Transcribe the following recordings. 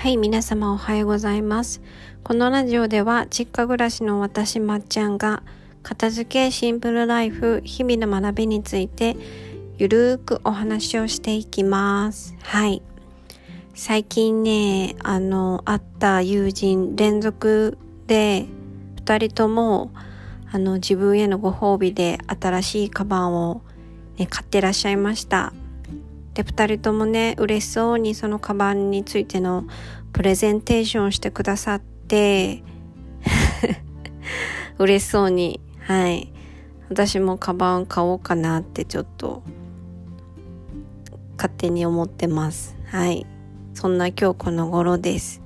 はい、皆様おはようございます。このラジオでは、実家暮らしの私まっちゃんが、片付けシンプルライフ、日々の学びについて、ゆるーくお話をしていきます。はい。最近ね、あの、会った友人、連続で、二人とも、あの、自分へのご褒美で新しいカバンを、ね、買ってらっしゃいました。で2人ともね嬉しそうにそのカバンについてのプレゼンテーションをしてくださって 嬉しそうにはい。私もカバン買おうかなってちょっと勝手に思ってます。はい。そんな今日この頃です。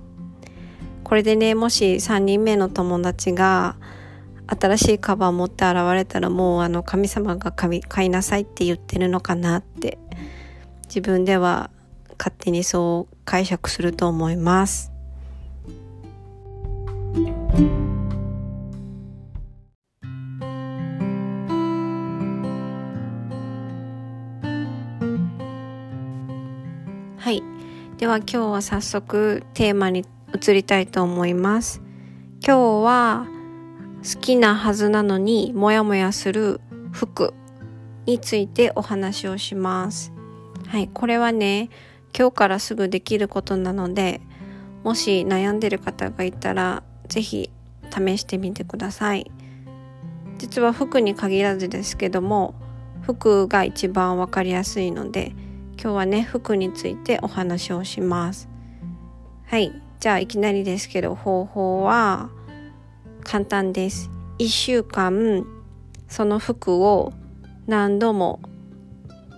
これでねもし3人目の友達が新しいカバン持って現れたらもうあの神様が買いなさいって言ってるのかなって自分では勝手にそう解釈すると思います。はい。では今日は早速テーマに移りたいと思います。今日は好きなはずなのにモヤモヤする服についてお話をします。はい、これはね今日からすぐできることなのでもし悩んでる方がいたら是非試してみてください。実は服に限らずですけども服が一番わかりやすいので今日はね服についてお話をします。はいじゃあいきなりですけど方法は簡単です。1週間その服を何度も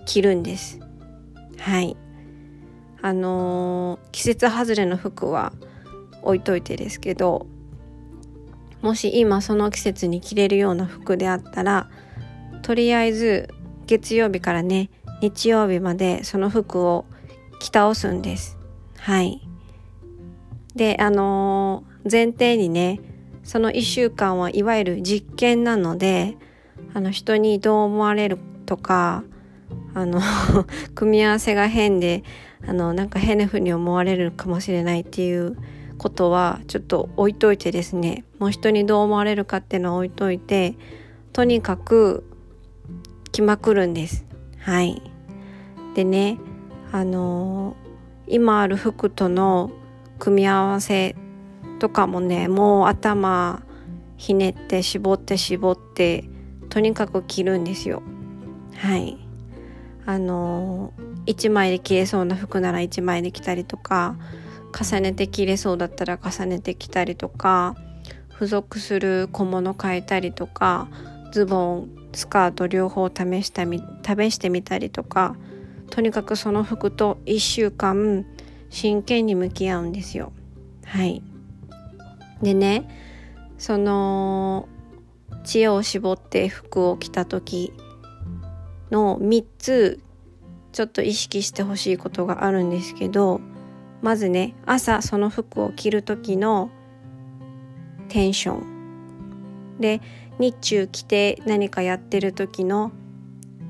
着るんです。はい。あのー、季節外れの服は置いといてですけど、もし今その季節に着れるような服であったら、とりあえず月曜日からね、日曜日までその服を着倒すんです。はい。で、あのー、前提にね、その1週間はいわゆる実験なので、あの人にどう思われるとか、あの 組み合わせが変であのなんか変な風に思われるかもしれないっていうことはちょっと置いといてですねもう人にどう思われるかっていうのを置いといてとにかく着まくるんです。はい。でねあの今ある服との組み合わせとかもねもう頭ひねって絞って絞ってとにかく着るんですよ。はい。あの1枚で着れそうな服なら1枚で着たりとか重ねて着れそうだったら重ねて着たりとか付属する小物変えたりとかズボンスカート両方試したみ試してみたりとかとにかくその服と1週間真剣に向き合うんですよ。はいでねその知恵を絞って服を着た時の3つちょっと意識してほしいことがあるんですけどまずね朝その服を着る時のテンション。で日中着て何かやってる時の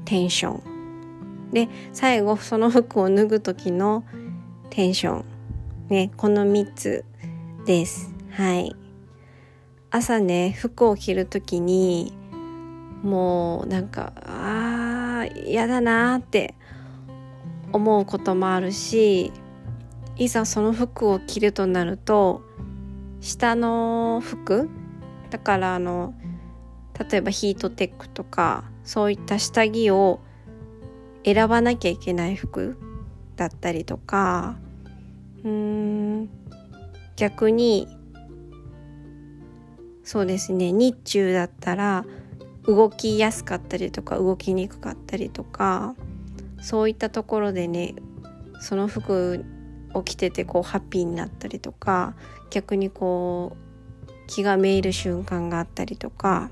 テンション。で最後その服を脱ぐ時のテンション。ねこの3つです。はい。朝ね服を着る時にもうなんかあー嫌だなって思うこともあるしいざその服を着るとなると下の服だからあの例えばヒートテックとかそういった下着を選ばなきゃいけない服だったりとかうーん逆にそうですね日中だったら動きやすかったりとか動きにくかったりとかそういったところでねその服を着ててこうハッピーになったりとか逆にこう気がめいる瞬間があったりとか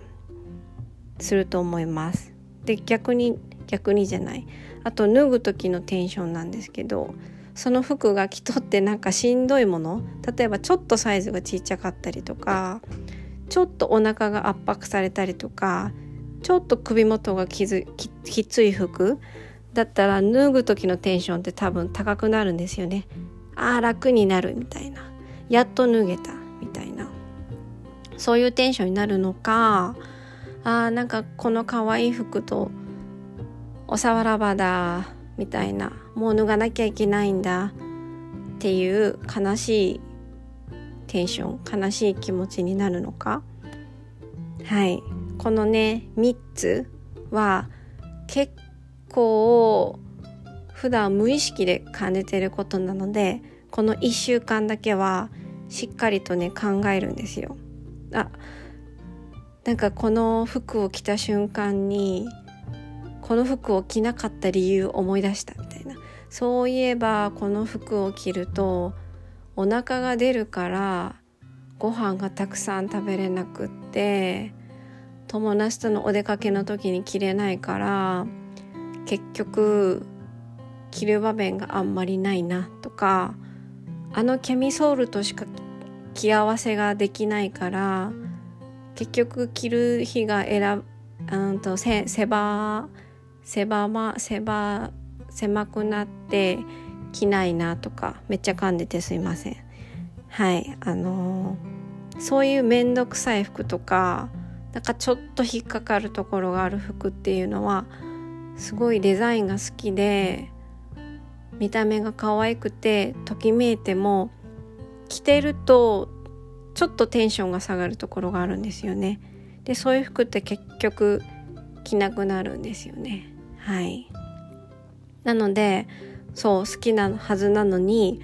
すると思います。で逆に逆にじゃないあと脱ぐ時のテンションなんですけどその服が着とってなんかしんどいもの例えばちょっとサイズがちっちゃかったりとかちょっとお腹が圧迫されたりとかちょっと首元がきずききつい服だったら脱ぐ時のテンションって多分高くなるんですよね。ああ楽になるみたいな。やっと脱げたみたいな。そういうテンションになるのかあーなんかこの可愛い服とおさわらばだみたいな。もう脱がなきゃいけないんだっていう悲しいテンション悲しい気持ちになるのか？はい。このね3つは結構普段無意識で感じてることなのでこの1週間だけはしっかりとね考えるんですよ。あなんかこの服を着た瞬間にこの服を着なかった理由を思い出したみたいな。そういえばこの服を着るとお腹が出るからご飯がたくさん食べれなくって友達とのお出かけの時に着れないから結局着る場面があんまりないなとかあのキャミソールとしか着合わせができないから結局着る日が選うんとせ狭狭ま狭狭くなって着ないなとかめっちゃ噛んでてすいませんはいあのー、そういう面倒くさい服とかなんかちょっと引っかかるところがある服っていうのはすごいデザインが好きで見た目が可愛くてときめいても着てるとちょっとテンションが下がるところがあるんですよね。でそういう服って結局着なくなるんですよね。はい。なのでそう好きなはずなのに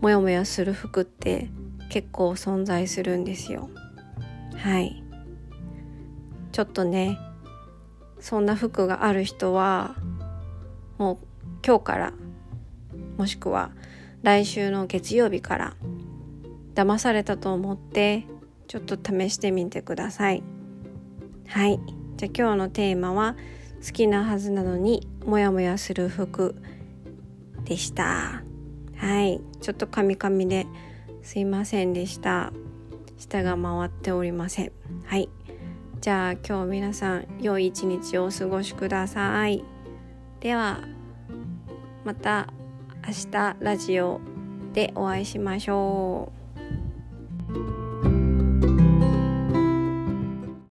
モヤモヤする服って結構存在するんですよ。はい。ちょっとねそんな服がある人はもう今日からもしくは来週の月曜日から騙されたと思ってちょっと試してみてくださいはいじゃあ今日のテーマは好きなはずなのにモヤモヤする服でした。はい。ちょっとカミカミですいませんでした。舌が回っておりません。はい。じゃあ今日皆さん良い一日をお過ごしください。ではまた明日ラジオでお会いしましょう。